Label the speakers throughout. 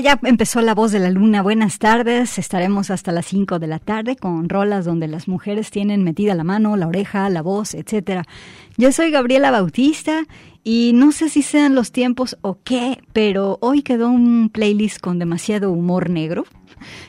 Speaker 1: Ya empezó la voz de la luna. Buenas tardes. Estaremos hasta las 5 de la tarde con rolas donde las mujeres tienen metida la mano, la oreja, la voz, etcétera. Yo soy Gabriela Bautista y no sé si sean los tiempos o qué, pero hoy quedó un playlist con demasiado humor negro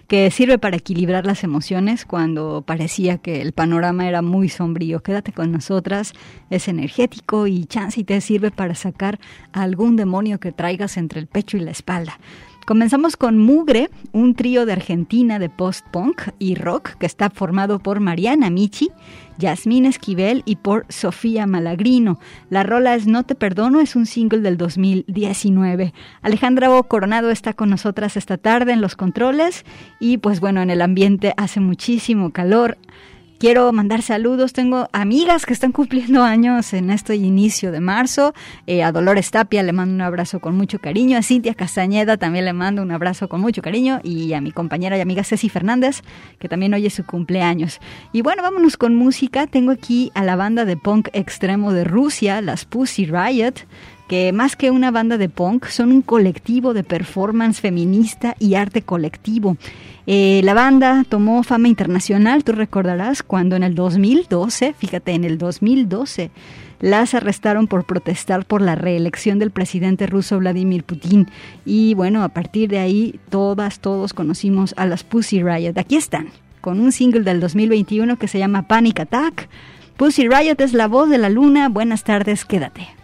Speaker 1: que sirve para equilibrar las emociones cuando parecía que el panorama era muy sombrío. Quédate con nosotras, es energético y chance y te sirve para sacar algún demonio que traigas entre el pecho y la espalda. Comenzamos con Mugre, un trío de Argentina de post-punk y rock que está formado por Mariana Michi, Yasmín Esquivel y por Sofía Malagrino. La rola es No te perdono, es un single del 2019. Alejandra O. Coronado está con nosotras esta tarde en los controles y pues bueno, en el ambiente hace muchísimo calor.
Speaker 2: Quiero mandar saludos. Tengo amigas que están cumpliendo años en este inicio de marzo. Eh, a Dolores Tapia le mando un abrazo con mucho cariño. A Cintia Castañeda también le mando un abrazo con mucho cariño. Y a mi compañera y amiga Ceci Fernández, que también hoy su cumpleaños. Y bueno, vámonos con música. Tengo aquí a la banda de punk extremo de Rusia, las Pussy Riot que más que una banda de punk son un colectivo de performance feminista y arte colectivo. Eh, la banda tomó fama internacional, tú recordarás, cuando en el 2012, fíjate, en el 2012, las arrestaron por protestar por la reelección del presidente ruso Vladimir Putin. Y bueno, a partir de ahí, todas, todos conocimos a las Pussy Riot. Aquí están, con un single del 2021 que se llama Panic Attack. Pussy Riot es la voz de la luna. Buenas tardes, quédate.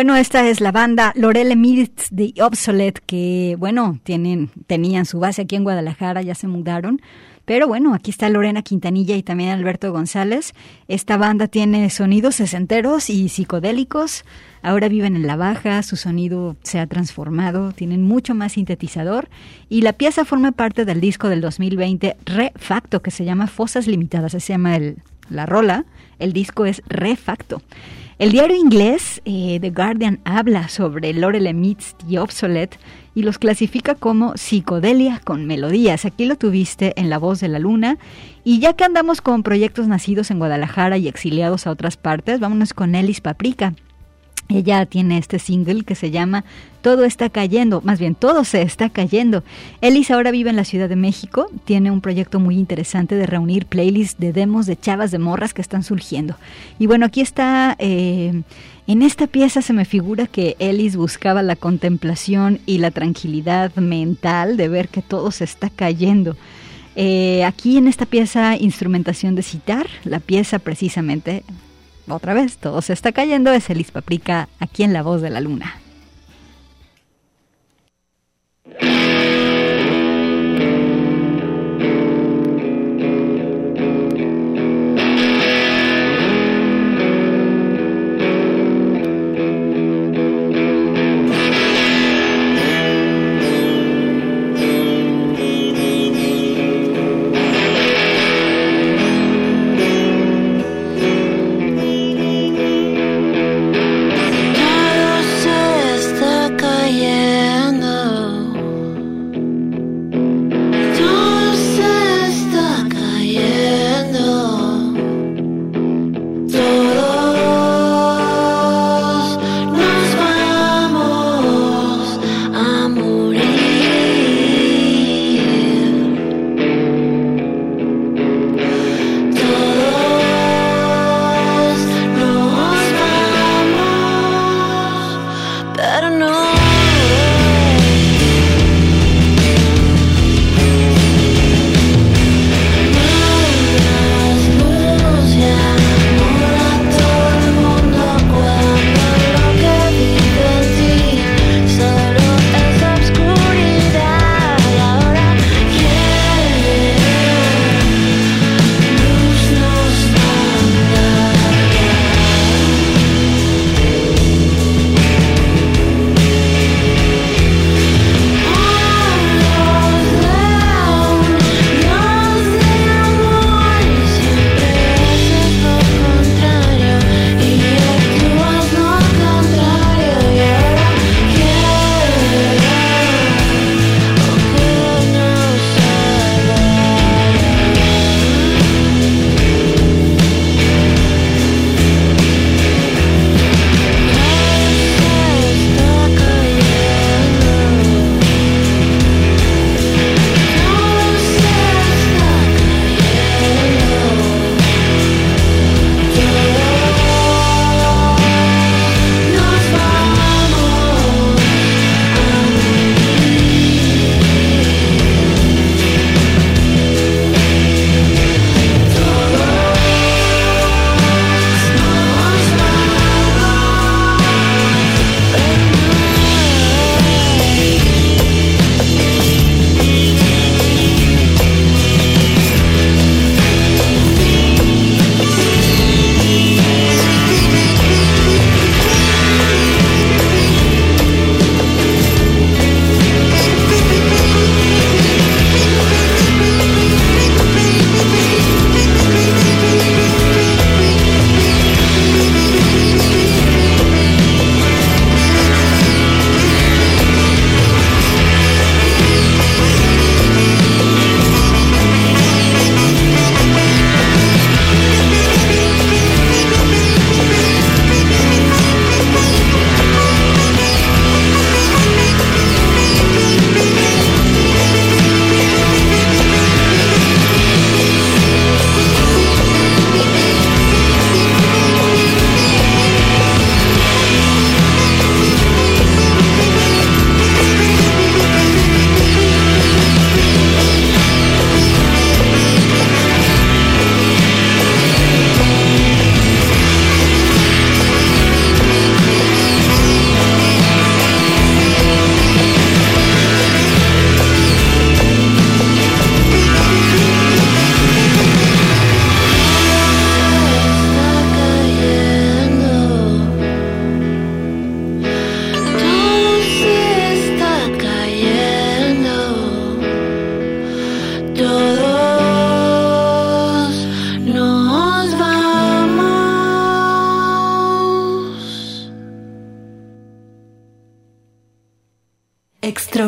Speaker 1: Bueno, esta es la banda Lorele Meets The Obsolete, que, bueno, tienen, tenían su base aquí en Guadalajara, ya se mudaron. Pero bueno, aquí está Lorena Quintanilla y también Alberto González. Esta banda tiene sonidos sesenteros y psicodélicos. Ahora viven en la baja, su sonido se ha transformado, tienen mucho más sintetizador y la pieza forma parte del disco del 2020 Refacto que se llama Fosas Limitadas, se llama la rola. El disco es Refacto. El diario inglés eh, The Guardian habla sobre Lorele Meets The Obsolete y los clasifica como psicodelia con melodías. Aquí lo tuviste en La Voz de la Luna. Y ya que andamos con proyectos nacidos en Guadalajara y exiliados a otras partes, vámonos con Ellis Paprika. Ella tiene este single que se llama Todo está cayendo, más bien todo se está cayendo. Ellis ahora vive en la Ciudad de México, tiene un proyecto muy interesante de reunir playlists de demos de chavas de morras que están surgiendo. Y bueno, aquí está, eh, en esta pieza se me figura que Ellis buscaba la contemplación y la tranquilidad mental de ver que todo se está cayendo. Eh, aquí en esta pieza, instrumentación de citar, la pieza precisamente otra vez, todo se está cayendo, es Elis Paprika aquí en La Voz de la Luna.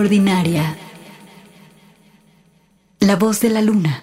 Speaker 3: Extraordinaria. La voz de la luna.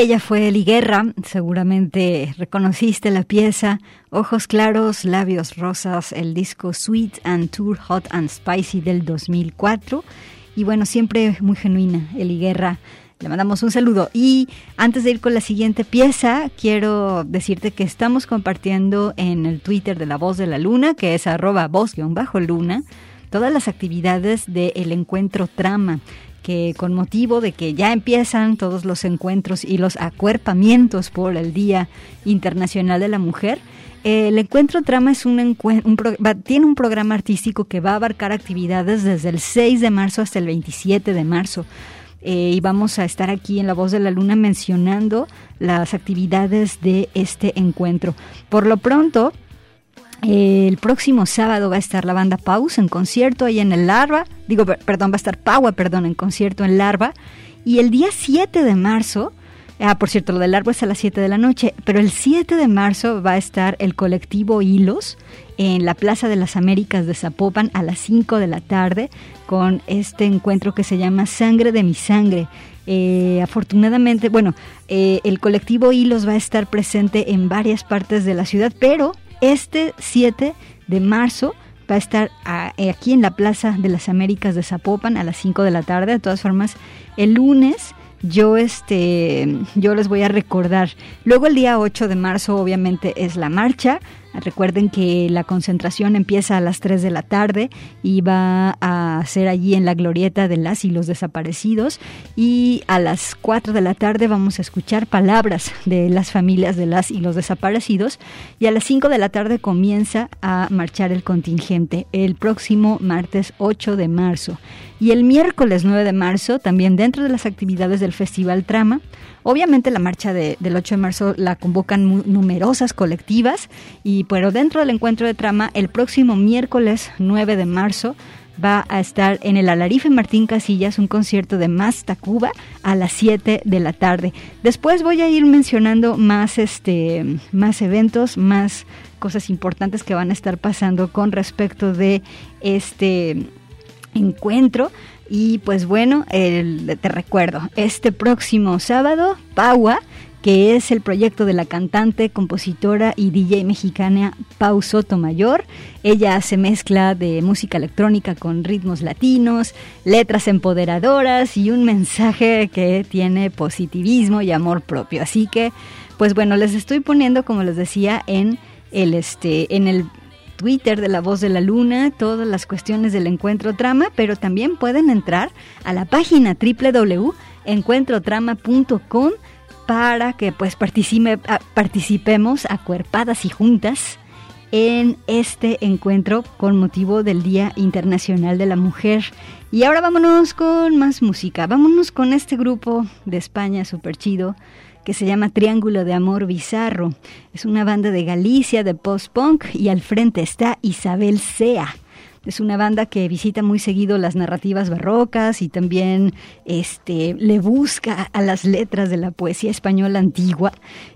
Speaker 1: Ella fue Eli Guerra, seguramente reconociste la pieza Ojos Claros, Labios Rosas, el disco Sweet and Tour Hot and Spicy del 2004. Y bueno, siempre muy genuina, Eli Guerra. Le mandamos un saludo. Y antes de ir con la siguiente pieza, quiero decirte que estamos compartiendo en el Twitter de La Voz de la Luna, que es arroba voz-luna, todas las actividades del encuentro trama que con motivo de que ya empiezan todos los encuentros y los acuerpamientos por el Día Internacional de la Mujer, el encuentro trama es un, tiene un programa artístico que va a abarcar actividades desde el 6 de marzo hasta el 27 de marzo. Eh, y vamos a estar aquí en La Voz de la Luna mencionando las actividades de este encuentro. Por lo pronto, el próximo sábado va a estar la banda Paus en concierto ahí en el Larva, digo, perdón, va a estar Paua, perdón, en concierto en Larva. Y el día 7 de marzo, ah, por cierto, lo del Larva es a las 7 de la noche, pero el 7 de marzo va a estar el colectivo Hilos en la Plaza de las Américas de Zapopan a las 5 de la tarde con este encuentro que se llama Sangre de mi Sangre. Eh, afortunadamente, bueno, eh, el colectivo Hilos va a estar presente en varias partes de la ciudad, pero este 7 de marzo va a estar ah, aquí en la Plaza de las Américas de Zapopan a las 5 de la tarde. De todas formas, el lunes yo este yo les voy a recordar. Luego el día 8 de marzo obviamente es la marcha. Recuerden que la concentración empieza a las 3 de la tarde y va a ser allí en la glorieta de las y los desaparecidos. Y a las 4 de la tarde vamos a escuchar palabras de las familias de las y los desaparecidos. Y a las 5 de la tarde comienza a marchar el contingente el próximo martes 8 de marzo. Y el miércoles 9 de marzo, también dentro de las actividades del Festival Trama, Obviamente la marcha del 8 de marzo la convocan numerosas colectivas, y pero dentro del encuentro de trama, el próximo miércoles 9 de marzo va a estar en el Alarife Martín Casillas un concierto de Más Tacuba a las 7 de la tarde. Después voy a ir mencionando más este más eventos, más cosas importantes que van a estar pasando con respecto de este encuentro. Y pues bueno, te recuerdo, este próximo sábado, Paua, que es el proyecto de la cantante, compositora y DJ mexicana Pau Sotomayor. Ella hace mezcla de música electrónica con ritmos latinos, letras empoderadoras y un mensaje que tiene positivismo y amor propio. Así que, pues bueno, les estoy poniendo, como les decía, en el este, en el Twitter de La Voz de la Luna, todas las cuestiones del encuentro trama, pero también pueden entrar a la página www.encuentrotrama.com para que pues participe, ah, participemos acuerpadas y juntas en este encuentro con motivo del Día Internacional de la Mujer. Y ahora vámonos con más música, vámonos con este grupo de España súper chido que se llama Triángulo de Amor Bizarro. Es una banda de Galicia de post-punk y al frente está Isabel Sea. Es una banda que visita muy seguido las narrativas barrocas y también este, le busca a las letras de la poesía española antigua.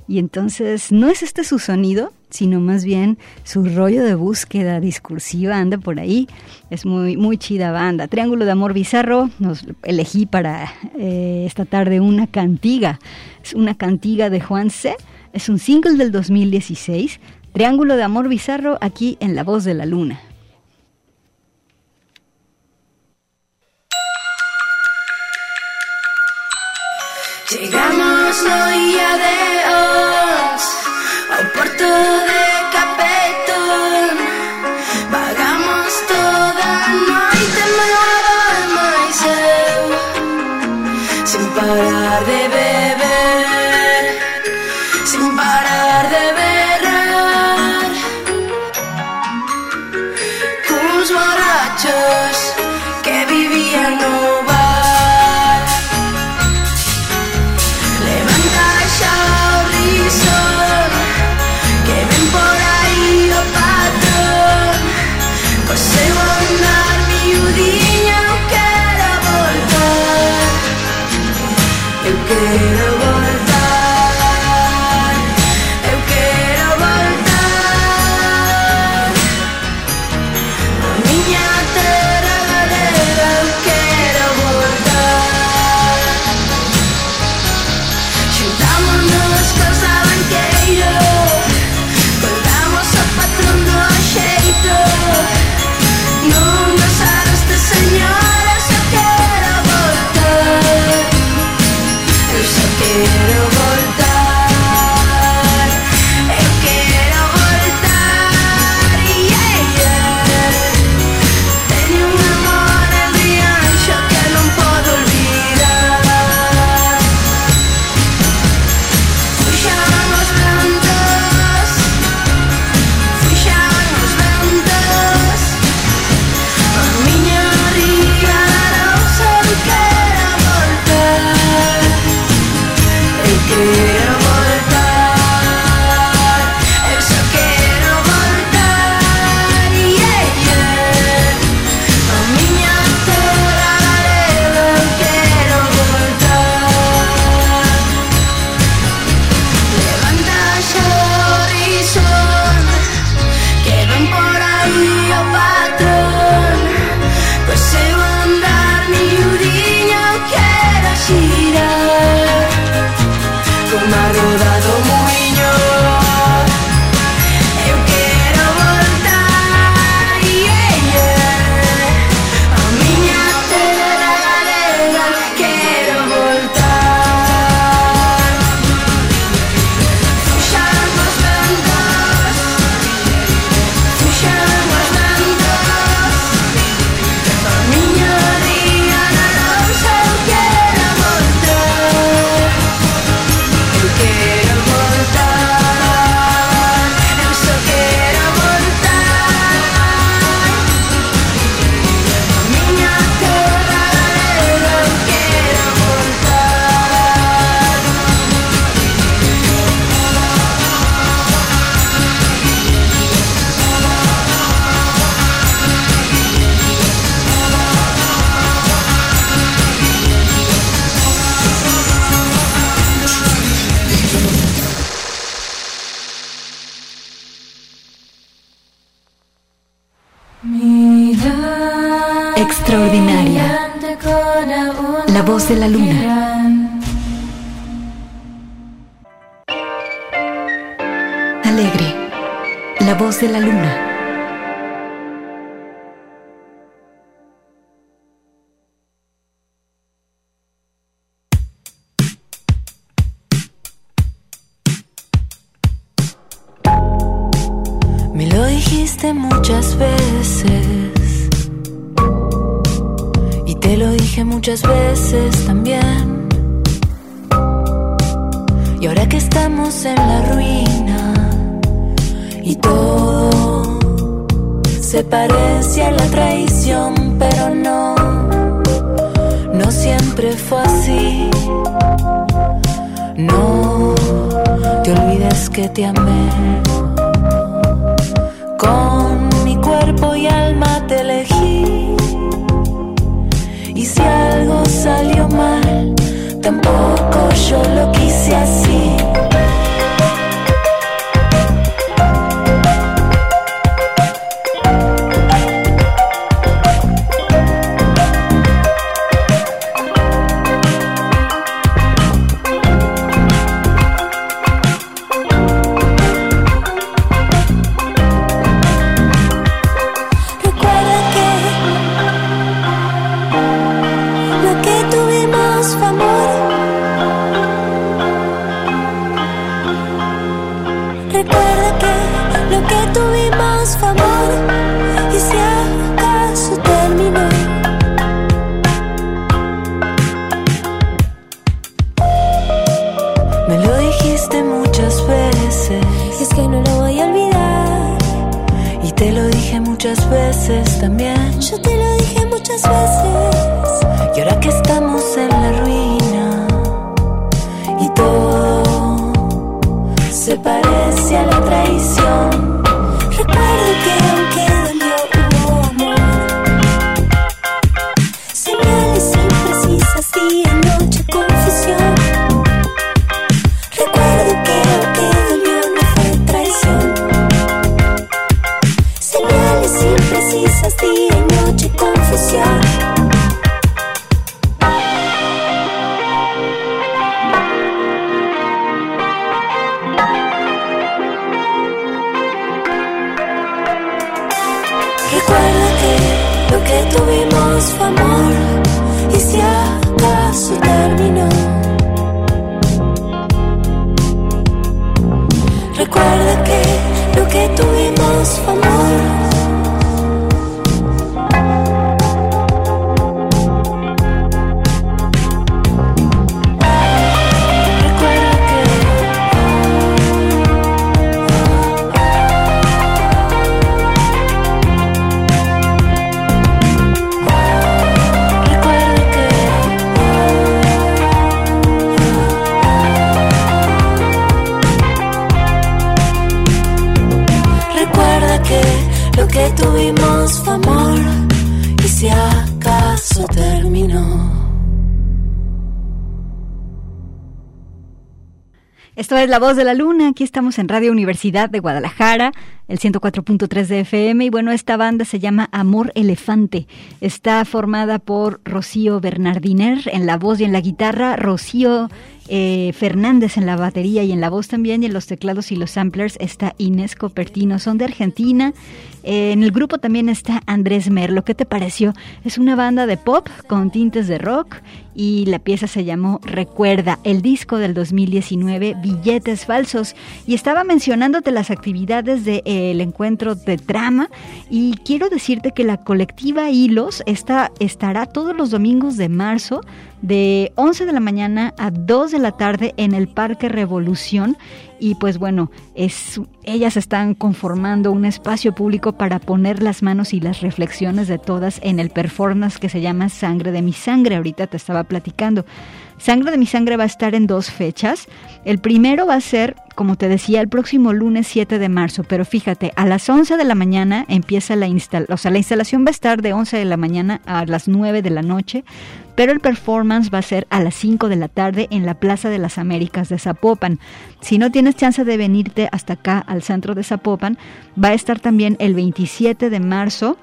Speaker 1: Y entonces no es este su sonido, sino más bien su rollo de búsqueda discursiva anda por ahí. Es muy, muy chida banda. Triángulo de Amor Bizarro, nos elegí para eh, esta tarde una cantiga. Es una cantiga de Juan C. Es un single del 2016. Triángulo de Amor Bizarro aquí en La Voz de la Luna.
Speaker 4: Llegamos hoy a Deos,
Speaker 5: Alegre. La voz de la luna.
Speaker 3: Me lo dijiste muchas veces y te lo dije muchas veces también. Todo se parece a la traición, pero no, no siempre fue así. No te olvides que te amé. Con mi cuerpo y alma te elegí. Y si algo salió mal, tampoco yo lo quise así. Lo dijiste muchas veces. Y es que no lo voy a olvidar. Y te lo dije muchas veces también. Yo te lo dije muchas veces. Y ahora que estamos en la ruina y todo se parece a la traición.
Speaker 1: Esto es La Voz de la Luna, aquí estamos en Radio Universidad de Guadalajara, el 104.3 de FM, y bueno, esta banda se llama Amor Elefante. Está formada por Rocío Bernardiner en la voz y en la guitarra, Rocío eh, Fernández en la batería y en la voz también, y en los teclados y los samplers está Inés Copertino, son de Argentina. Eh, en el grupo también está Andrés Merlo. ¿Qué te pareció? Es una banda de pop con tintes de rock y la pieza se llamó Recuerda, el disco del 2019, Billetes Falsos. Y estaba mencionándote las actividades del encuentro de trama y quiero decirte que la colectiva Hilos está, estará todos los domingos de marzo de 11 de la mañana a 2 de la tarde en el Parque Revolución y pues bueno, es, ellas están conformando un espacio público para poner las manos y las reflexiones de todas en el performance que se llama Sangre de mi sangre, ahorita te estaba platicando. Sangre de mi sangre va a estar en dos fechas. El primero va a ser, como te decía, el próximo lunes 7 de marzo, pero fíjate, a las 11 de la mañana empieza la instalación, o sea, la instalación va a estar de 11 de la mañana a las 9 de la noche, pero el performance va a ser a las 5 de la tarde en la Plaza de las Américas de Zapopan. Si no tienes chance de venirte hasta acá al centro de Zapopan, va a estar también el 27 de marzo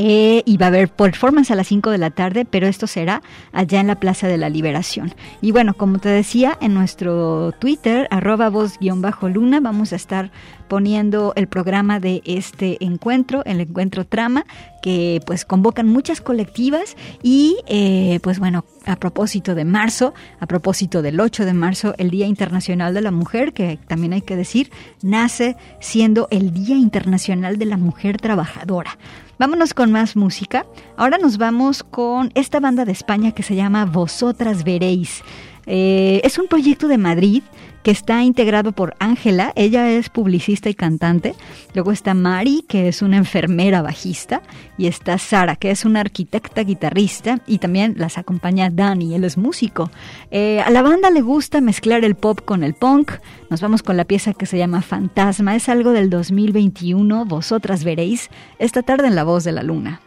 Speaker 1: Eh, y va a haber performance a las 5 de la tarde, pero esto será allá en la Plaza de la Liberación. Y bueno, como te decía, en nuestro Twitter, arroba voz-luna, vamos a estar poniendo el programa de este encuentro, el encuentro Trama, que pues convocan muchas colectivas y eh, pues bueno, a propósito de marzo, a propósito del 8 de marzo, el Día Internacional de la Mujer, que también hay que decir, nace siendo el Día Internacional de la Mujer Trabajadora. Vámonos con más música. Ahora nos vamos con esta banda de España que se llama Vosotras Veréis. Eh, es un proyecto de Madrid que está integrado por Ángela, ella es publicista y cantante, luego está Mari, que es una enfermera bajista, y está Sara, que es una arquitecta guitarrista, y también las acompaña Dani, él es músico. Eh, a la banda le gusta mezclar el pop con el punk, nos vamos con la pieza que se llama Fantasma, es algo del 2021, vosotras veréis, esta tarde en La Voz de la Luna.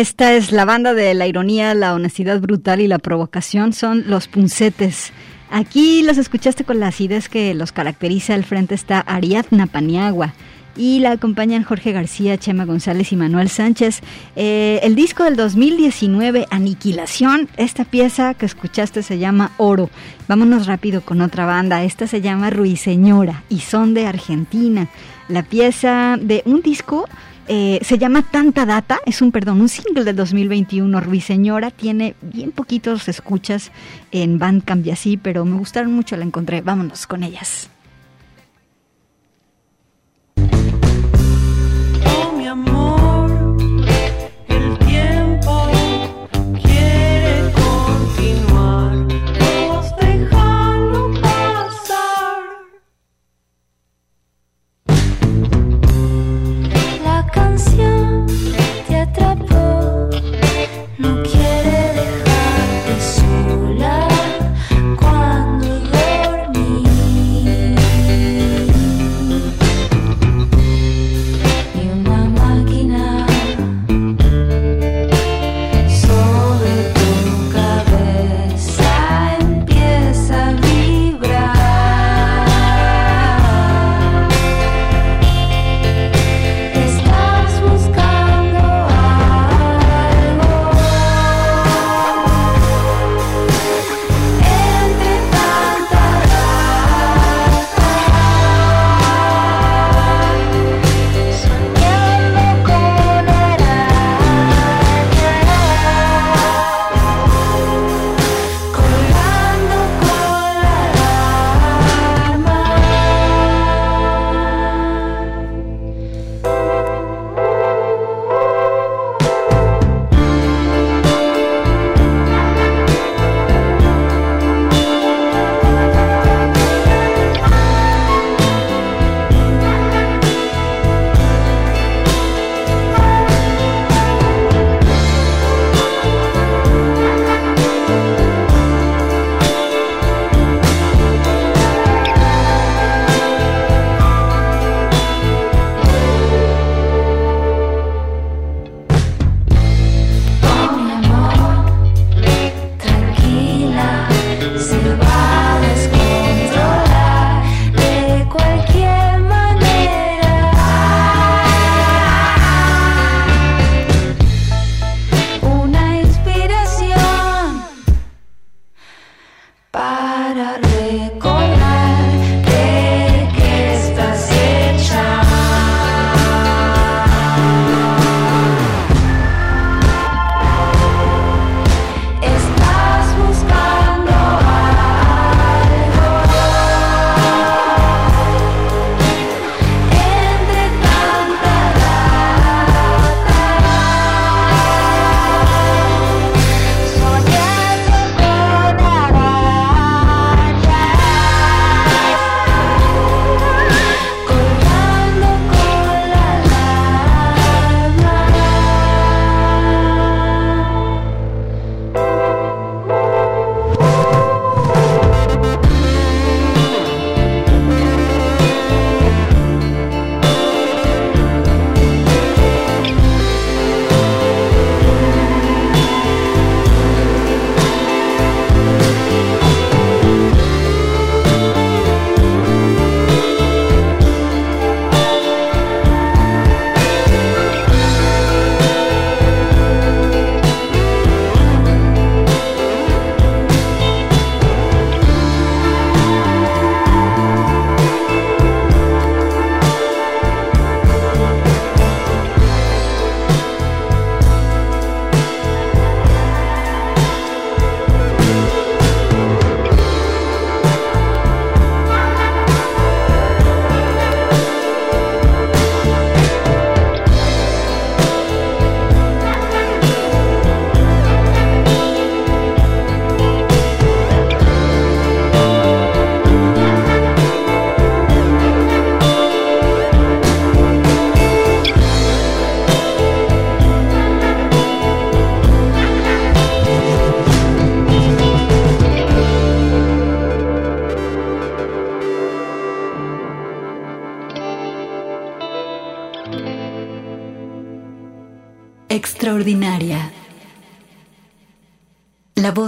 Speaker 1: Esta es la banda de la ironía, la honestidad brutal y la provocación. Son los puncetes. Aquí los escuchaste con la acidez que los caracteriza. Al frente está Ariadna Paniagua y la acompañan Jorge García, Chema González y Manuel Sánchez. Eh, el disco del 2019, Aniquilación, esta pieza que escuchaste se llama Oro. Vámonos rápido con otra banda, esta se llama Ruiseñora y son de Argentina. La pieza de un disco eh, se llama Tanta Data, es un, perdón, un single del 2021. Ruiseñora tiene bien poquitos escuchas en Bandcamp y así, pero me gustaron mucho, la encontré. Vámonos con ellas.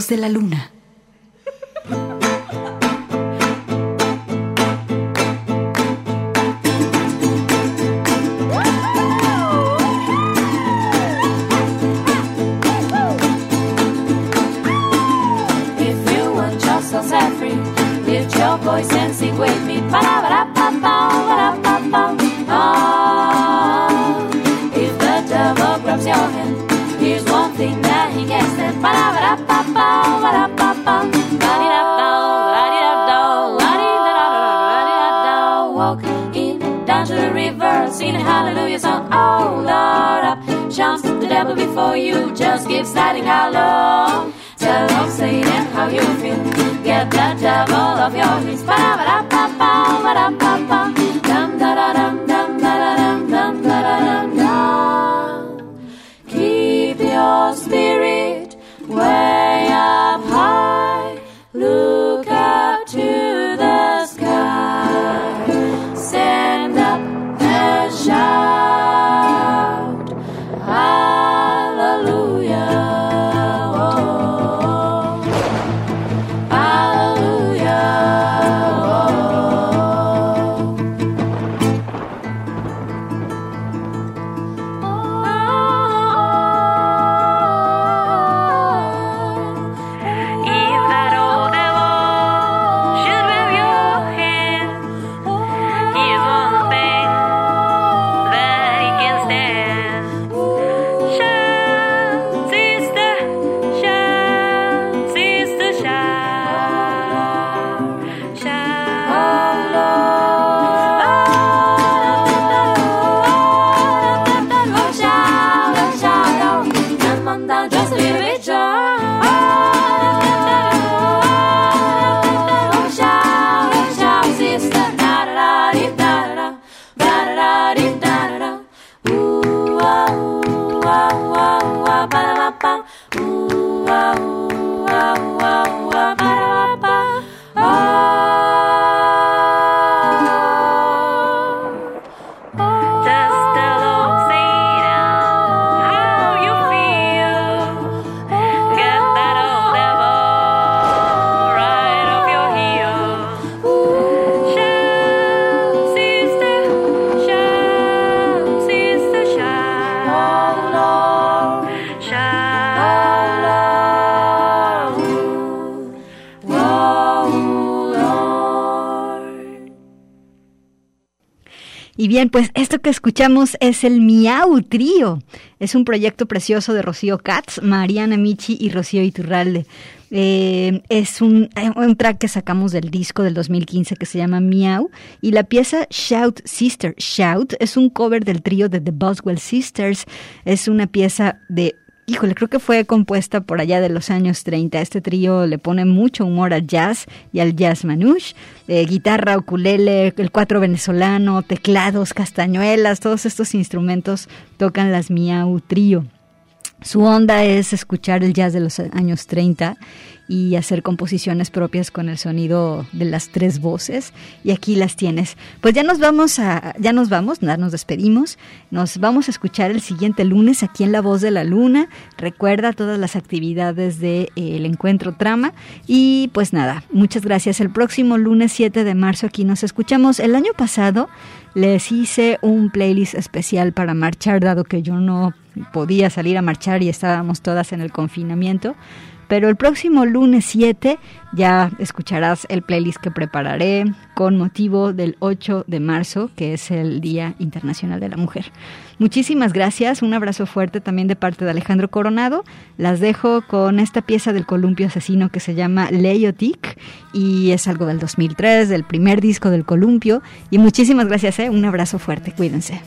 Speaker 3: De la luna.
Speaker 1: Pues esto que escuchamos es el Miau Trío. Es un proyecto precioso de Rocío Katz, Mariana Michi y Rocío Iturralde. Eh, es un, un, track que sacamos del disco del 2015 que se llama Miau y la pieza Shout Sister Shout es un cover del trío de The Boswell Sisters. Es una pieza de híjole, creo que fue compuesta por allá de los años 30. Este trío le pone mucho humor al jazz y al jazz manouche. Eh, guitarra, ukulele, el cuatro venezolano, teclados, castañuelas, todos estos instrumentos tocan las Miau Trío. Su onda es escuchar el jazz de los años 30 y hacer composiciones propias con el sonido de las tres voces y aquí las tienes. Pues ya nos vamos a ya nos vamos, nos despedimos. Nos vamos a escuchar el siguiente lunes aquí en La Voz de la Luna. Recuerda todas las actividades del de, eh, encuentro trama y pues nada, muchas gracias. El próximo lunes 7 de marzo aquí nos escuchamos. El año pasado les hice un playlist especial para marchar dado que yo no podía salir a marchar y estábamos todas en el confinamiento. Pero el próximo lunes 7 ya escucharás el playlist que prepararé con motivo del 8 de marzo, que es el Día Internacional de la Mujer. Muchísimas gracias, un abrazo fuerte también de parte de Alejandro Coronado. Las dejo con esta pieza del columpio asesino que se llama Leiotic y es algo del 2003, del primer disco del columpio. Y muchísimas gracias, ¿eh? un abrazo fuerte, cuídense.